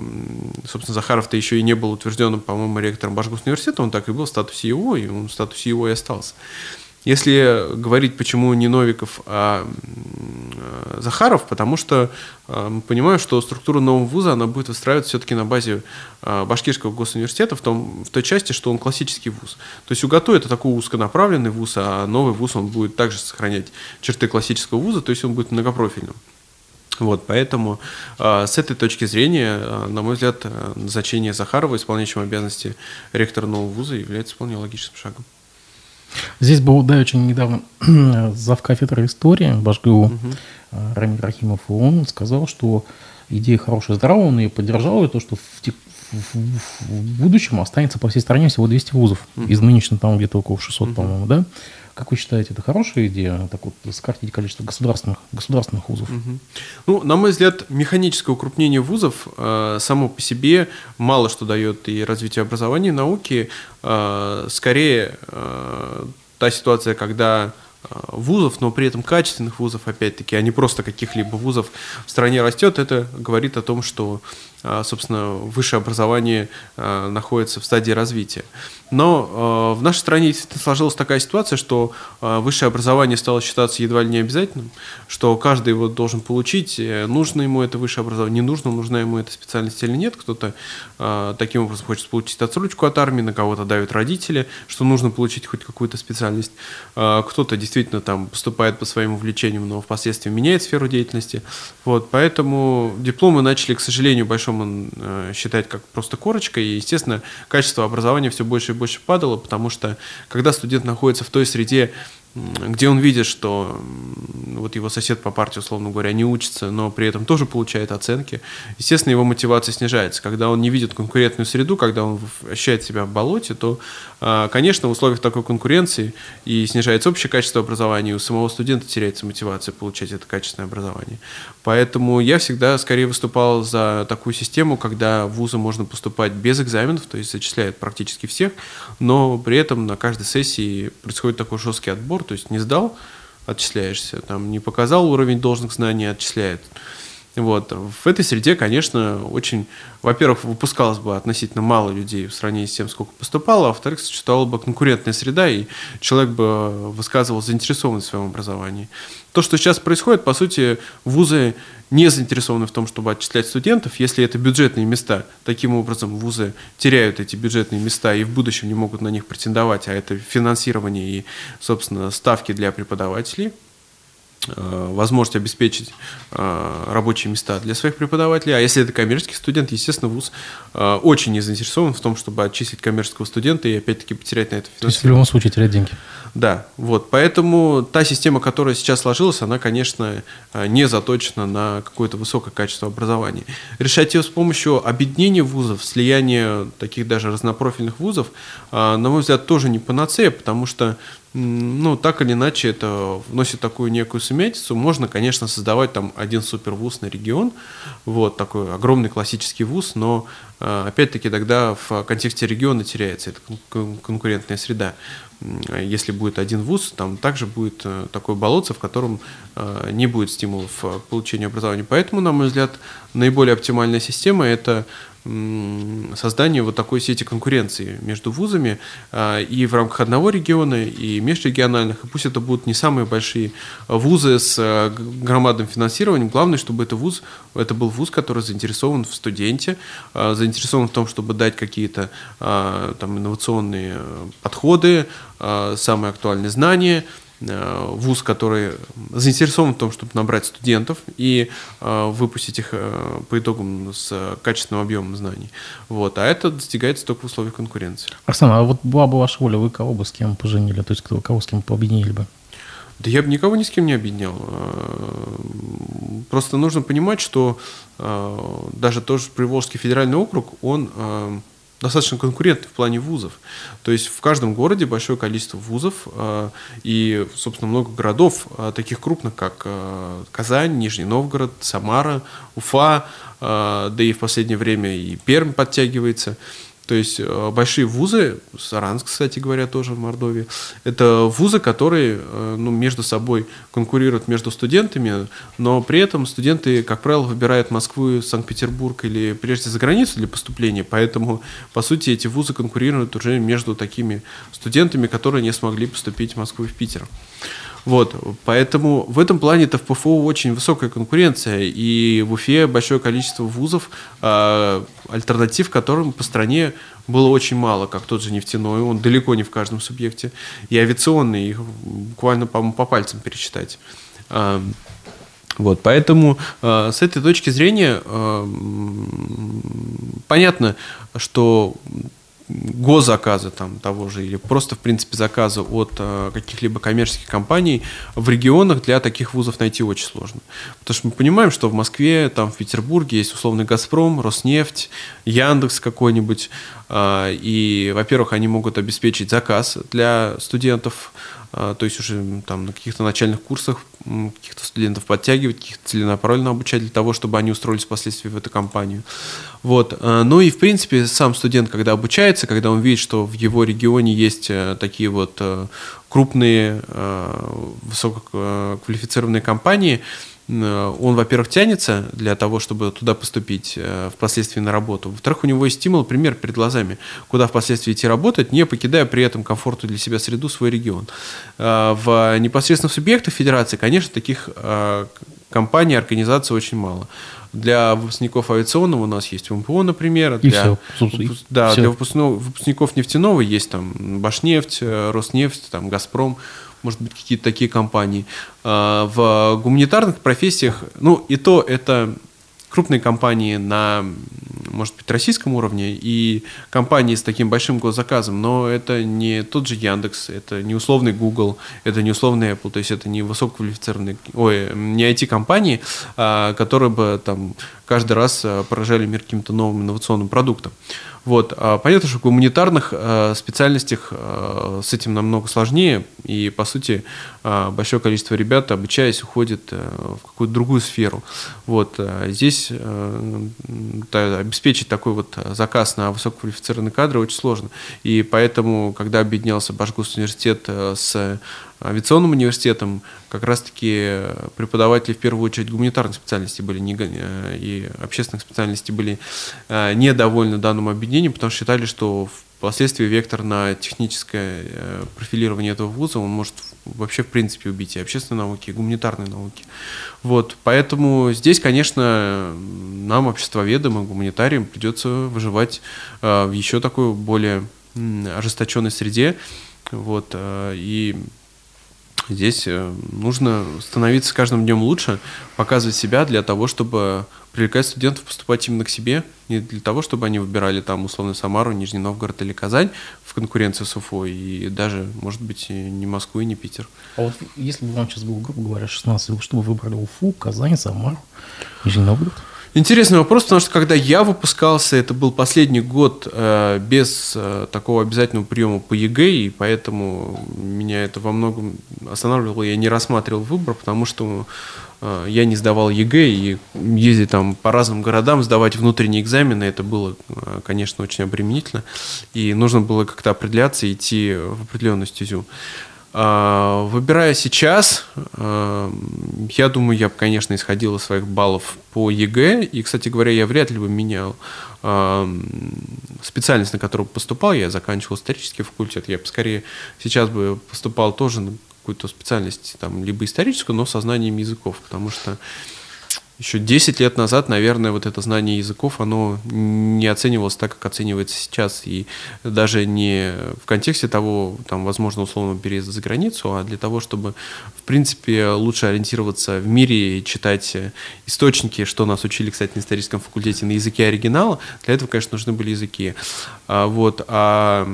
собственно, Захаров-то еще и не был утвержденным, по-моему, ректором Башкирского университета, он так и был в статусе его, и он в статусе его и остался. Если говорить, почему не Новиков, а Захаров, потому что а, мы понимаем, что структура нового вуза, она будет выстраиваться все-таки на базе а, Башкирского госуниверситета в, том, в той части, что он классический вуз. То есть УГАТУ это такой узконаправленный вуз, а новый вуз, он будет также сохранять черты классического вуза, то есть он будет многопрофильным. Вот, поэтому э, с этой точки зрения, э, на мой взгляд, назначение Захарова исполняющим обязанности ректора нового вуза является вполне логическим шагом. Здесь был, да, очень недавно зав кафедры истории Башгу угу. Рамиль Рахимов, и он сказал, что идея хорошая, здравая, он ее поддержал, и то, что в, в, в будущем останется по всей стране всего 200 вузов, угу. из нынешних там где-то около 600, угу. по-моему, да? Как вы считаете, это хорошая идея, так вот, сократить количество государственных, государственных вузов? Угу. Ну, на мой взгляд, механическое укрупнение вузов э, само по себе мало что дает и развитию образования, и науки. Э, скорее, э, та ситуация, когда э, вузов, но при этом качественных вузов, опять-таки, а не просто каких-либо вузов в стране растет, это говорит о том, что собственно, высшее образование а, находится в стадии развития. Но а, в нашей стране сложилась такая ситуация, что высшее образование стало считаться едва ли не обязательным, что каждый его должен получить, э, нужно ему это высшее образование, не нужно, нужна ему эта специальность или нет. Кто-то таким образом хочет получить отсрочку от армии, на кого-то давят родители, что нужно получить хоть какую-то специальность. Кто-то действительно там поступает по своим увлечениям, но впоследствии меняет сферу деятельности. Вот, поэтому дипломы начали, к сожалению, большому он э, считает как просто корочкой. И, естественно, качество образования все больше и больше падало, потому что когда студент находится в той среде, где он видит, что вот его сосед по партии, условно говоря, не учится, но при этом тоже получает оценки, естественно, его мотивация снижается. Когда он не видит конкурентную среду, когда он ощущает себя в болоте, то, а, конечно, в условиях такой конкуренции и снижается общее качество образования, и у самого студента теряется мотивация получать это качественное образование. Поэтому я всегда скорее выступал за такую систему, когда в вузы можно поступать без экзаменов, то есть зачисляют практически всех, но при этом на каждой сессии происходит такой жесткий отбор, то есть не сдал, отчисляешься, там не показал уровень должных знаний, отчисляют. Вот. В этой среде, конечно, очень, во-первых, выпускалось бы относительно мало людей в сравнении с тем, сколько поступало, а во-вторых, существовала бы конкурентная среда, и человек бы высказывал заинтересованность в своем образовании. То, что сейчас происходит, по сути, вузы не заинтересованы в том, чтобы отчислять студентов, если это бюджетные места. Таким образом, вузы теряют эти бюджетные места и в будущем не могут на них претендовать, а это финансирование и, собственно, ставки для преподавателей – возможность обеспечить э, рабочие места для своих преподавателей. А если это коммерческий студент, естественно, ВУЗ э, очень не заинтересован в том, чтобы отчислить коммерческого студента и опять-таки потерять на это финансирование. То есть в любом случае терять деньги. Да, вот. Поэтому та система, которая сейчас сложилась, она, конечно, не заточена на какое-то высокое качество образования. Решать ее с помощью объединения вузов, слияния таких даже разнопрофильных вузов, на мой взгляд, тоже не панацея, потому что ну, так или иначе, это вносит такую некую сумятицу. Можно, конечно, создавать там один супервуз на регион, вот, такой огромный классический вуз, но, э, опять-таки, тогда в контексте региона теряется эта конкурентная среда. Если будет один вуз, там также будет э, такое болотце, в котором э, не будет стимулов к получению образования. Поэтому, на мой взгляд, наиболее оптимальная система – это создание вот такой сети конкуренции между вузами а, и в рамках одного региона, и межрегиональных. И пусть это будут не самые большие вузы с а, громадным финансированием. Главное, чтобы это вуз, это был вуз, который заинтересован в студенте, а, заинтересован в том, чтобы дать какие-то там, инновационные подходы, самые актуальные знания – вуз, который заинтересован в том, чтобы набрать студентов и э, выпустить их э, по итогам с качественным объемом знаний. Вот. А это достигается только в условиях конкуренции. Арсен, а вот была бы ваша воля, вы кого бы с кем поженили? То есть кто, кого с кем пообъединили бы? Да я бы никого ни с кем не объединял. Просто нужно понимать, что даже тоже Приволжский федеральный округ, он достаточно конкурентный в плане вузов. То есть в каждом городе большое количество вузов э, и, собственно, много городов, э, таких крупных, как э, Казань, Нижний Новгород, Самара, Уфа, да и в последнее время и Пермь подтягивается. То есть э, большие вузы, Саранск, кстати говоря, тоже в Мордовии, это вузы, которые э, ну, между собой конкурируют между студентами, но при этом студенты, как правило, выбирают Москву, Санкт-Петербург или прежде за границу для поступления, поэтому, по сути, эти вузы конкурируют уже между такими студентами, которые не смогли поступить в Москву и в Питер. Вот, поэтому в этом плане-то в ПФУ очень высокая конкуренция, и в Уфе большое количество вузов, э, альтернатив которым по стране было очень мало, как тот же нефтяной, он далеко не в каждом субъекте, и авиационный, их буквально, по-моему, по пальцам пересчитать. Э, вот, поэтому э, с этой точки зрения э, понятно, что госзаказа там того же или просто в принципе заказа от э, каких-либо коммерческих компаний в регионах для таких вузов найти очень сложно. Потому что мы понимаем, что в Москве, там в Петербурге есть условный Газпром, Роснефть, Яндекс какой-нибудь, э, и, во-первых, они могут обеспечить заказ для студентов, то есть уже там на каких-то начальных курсах каких-то студентов подтягивать, каких-то целенаправленно обучать для того, чтобы они устроились впоследствии в эту компанию. Вот. Э, ну и, в принципе, сам студент, когда обучается, когда он видит, что в его регионе есть э, такие вот э, крупные, высококвалифицированные компании, он, во-первых, тянется для того, чтобы туда поступить впоследствии на работу. Во-вторых, у него есть стимул, пример перед глазами, куда впоследствии идти работать, не покидая при этом комфорту для себя среду свой регион. В непосредственных субъектах федерации, конечно, таких компаний, организаций очень мало. Для выпускников авиационного у нас есть МПО, например. И для, все. Да, все. для выпускников нефтяного есть там Башнефть, э, Роснефть, там Газпром, может быть, какие-то такие компании. А, в гуманитарных профессиях, ну, и то это крупные компании на, может быть, российском уровне и компании с таким большим госзаказом, но это не тот же Яндекс, это не условный Google, это не условный Apple, то есть это не высококвалифицированные, ой, не IT-компании, а, которые бы там каждый раз а, поражали мир каким-то новым инновационным продуктом. Вот. А понятно, что в гуманитарных э, специальностях э, с этим намного сложнее, и, по сути, э, большое количество ребят, обучаясь, уходит в какую-то другую сферу. Вот. Здесь э, обеспечить такой вот заказ на высококвалифицированные кадры очень сложно. И поэтому, когда объединялся Башгус университет с авиационным университетом как раз-таки преподаватели в первую очередь гуманитарных специальностей были не, э, и общественных специальностей были э, недовольны данным объединением, потому что считали, что впоследствии вектор на техническое э, профилирование этого вуза, он может вообще в принципе убить и общественные науки, и гуманитарные науки. Вот, поэтому здесь, конечно, нам, обществоведам и гуманитариям, придется выживать в еще такой более ожесточенной среде. Вот, и Здесь э, нужно становиться каждым днем лучше, показывать себя для того, чтобы привлекать студентов поступать именно к себе, не для того, чтобы они выбирали там условно Самару, Нижний Новгород или Казань в конкуренции с Уфой, и даже, может быть, не Москву и не Питер. А вот если бы вам сейчас было, грубо говоря, 16, вы что бы выбрали Уфу, Казань, Самару, Нижний Новгород? Интересный вопрос, потому что когда я выпускался, это был последний год э, без э, такого обязательного приема по ЕГЭ, и поэтому меня это во многом останавливало, я не рассматривал выбор, потому что э, я не сдавал ЕГЭ, и ездить там по разным городам, сдавать внутренние экзамены, это было, э, конечно, очень обременительно, и нужно было как-то определяться, идти в определенную стезю. Выбирая сейчас, а, я думаю, я бы, конечно, исходил из своих баллов по ЕГЭ. И, кстати говоря, я вряд ли бы менял а, специальность, на которую поступал. Я заканчивал исторический факультет. Я бы скорее сейчас бы поступал тоже на какую-то специальность, там, либо историческую, но со знанием языков, потому что еще 10 лет назад, наверное, вот это знание языков, оно не оценивалось так, как оценивается сейчас. И даже не в контексте того, там, возможно, условно переезда за границу, а для того, чтобы, в принципе, лучше ориентироваться в мире и читать источники, что нас учили, кстати, на историческом факультете, на языке оригинала. Для этого, конечно, нужны были языки. А, вот, а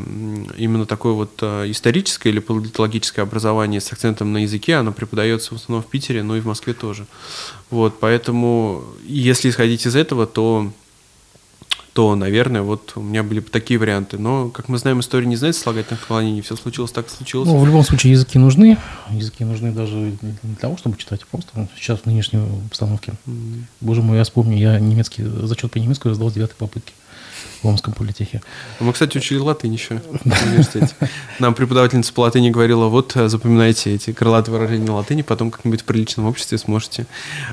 именно такое вот а, историческое или политологическое образование с акцентом на языке, оно преподается в основном в Питере, но и в Москве тоже. Вот, поэтому, если исходить из этого, то то, наверное, вот у меня были бы такие варианты. Но, как мы знаем, история не знает слагательных наклонений, все случилось так, случилось. Ну, в любом случае, языки нужны. Языки нужны даже не для того, чтобы читать, а просто сейчас в нынешней обстановке. Mm. Боже мой, я вспомню, я немецкий, зачет по немецкому сдал с девятой попытки в Омском политехе. Мы, кстати, учили латынь еще в университете. Нам преподавательница по латыни говорила, вот э, запоминайте эти крылатые выражения на латыни, потом как-нибудь в приличном обществе сможете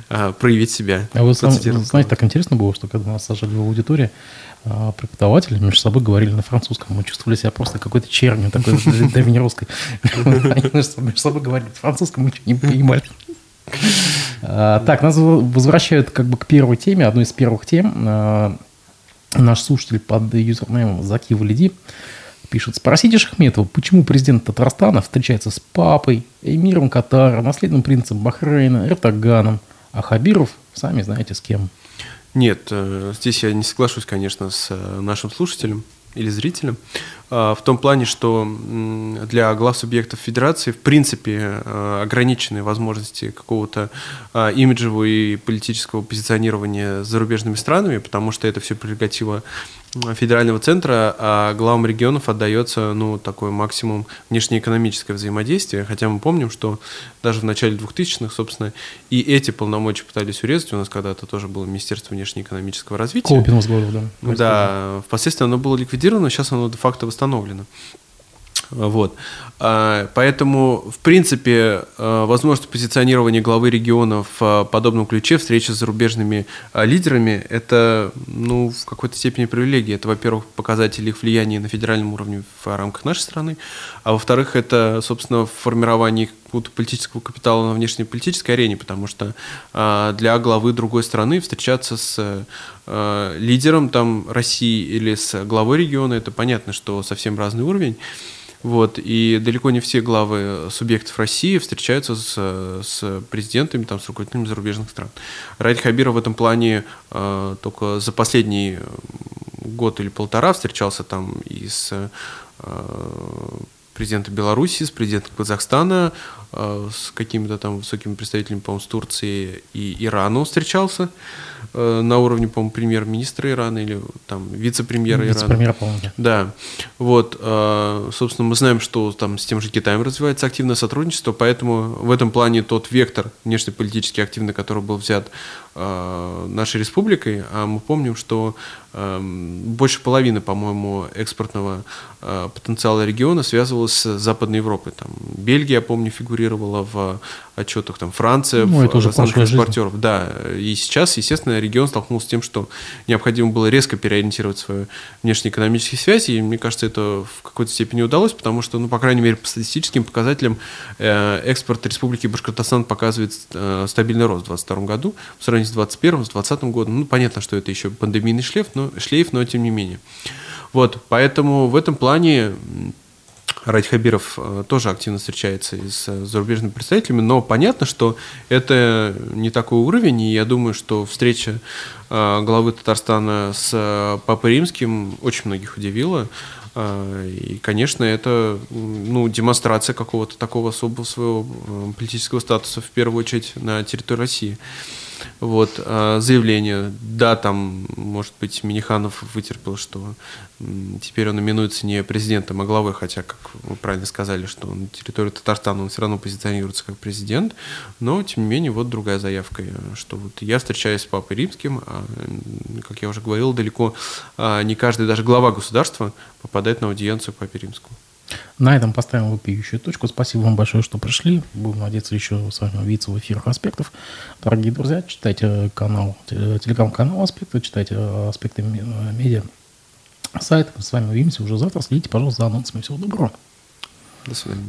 а, проявить себя. А вы знаете, так интересно было, что когда нас сажали в аудитории, а, преподаватели между собой говорили на французском. Мы чувствовали себя просто какой-то чернью такой древнерусской. Они между собой говорили на французском, мы ничего не понимали. А, так, нас возвращают как бы к первой теме, одной из первых тем наш слушатель под юзернеймом Заки Валиди пишет, спросите Шахметова, почему президент Татарстана встречается с папой, эмиром Катара, наследным принцем Бахрейна, Эртоганом, а Хабиров, сами знаете, с кем. Нет, э, здесь я не соглашусь, конечно, с э, нашим слушателем или зрителям, а, в том плане, что для глав субъектов федерации в принципе э, ограничены возможности какого-то а, имиджевого и политического позиционирования с зарубежными странами, потому что это все прерогатива федерального центра, а главам регионов отдается ну, такой максимум внешнеэкономическое взаимодействие, хотя мы помним, что даже в начале 2000-х, собственно, и эти полномочия пытались урезать, у нас когда-то тоже было Министерство внешнеэкономического развития. Колпин возглавил, да. Да, впоследствии оно было ликвидировано, сейчас оно де-факто восстановлено. Вот. А, поэтому, в принципе, а, возможность позиционирования главы региона в подобном ключе, встреча с зарубежными а, лидерами, это ну, в какой-то степени привилегия. Это, во-первых, показатель их влияния на федеральном уровне в рамках нашей страны, а во-вторых, это, собственно, формирование какого-то политического капитала на внешней политической арене, потому что для главы другой страны встречаться с лидером там, России или с главой региона, это понятно, что совсем разный уровень. Вот, и далеко не все главы субъектов России встречаются с, с президентами, там, с руководителями зарубежных стран. Ради Хабиров в этом плане э, только за последний год или полтора встречался там и с э, президентом Беларуси, с президентом Казахстана, с какими-то там высокими представителями, по-моему, с Турции и Ирану встречался. Э, на уровне, по-моему, премьер-министра Ирана или там вице-премьера Ирана. Вице-премьер, по-моему. Да. Вот, э, собственно, мы знаем, что там с тем же Китаем развивается активное сотрудничество, поэтому в этом плане тот вектор внешнеполитически активный, который был взят э, нашей республикой, а мы помним, что больше половины, по-моему, экспортного потенциала региона связывалась с Западной Европой. Там Бельгия, я помню, фигурировала в отчетах, там Франция ну, в уже экспортеров. Да, и сейчас, естественно, регион столкнулся с тем, что необходимо было резко переориентировать свою внешнеэкономические связи, и мне кажется, это в какой-то степени удалось, потому что, ну, по крайней мере, по статистическим показателям э, экспорт Республики Башкортостан показывает э, стабильный рост в 2022 году в сравнении с 2021, с 2020 годом. Ну, понятно, что это еще пандемийный шлейф, но, шлейф, но тем не менее. Вот, поэтому в этом плане Ради Хабиров э, тоже активно встречается с зарубежными представителями, но понятно, что это не такой уровень, и я думаю, что встреча э, главы Татарстана с э, Папой Римским очень многих удивила. И, конечно, это ну, демонстрация какого-то такого особого своего политического статуса, в первую очередь, на территории России вот, а, заявление. Да, там, может быть, Миниханов вытерпел, что теперь он именуется не президентом, а главой, хотя, как вы правильно сказали, что на территории Татарстана он все равно позиционируется как президент, но, тем не менее, вот другая заявка, что вот я встречаюсь с Папой Римским, а, как я уже говорил, далеко а, не каждый, даже глава государства попадает на аудиенцию Папе Римскому. На этом поставим вопиющую точку. Спасибо вам большое, что пришли. Будем надеяться еще с вами увидеться в эфирах «Аспектов». Дорогие друзья, читайте канал, телеграм-канал «Аспекты», читайте «Аспекты медиа» сайт. Мы с вами увидимся уже завтра. Следите, пожалуйста, за анонсами. Всего доброго. До свидания.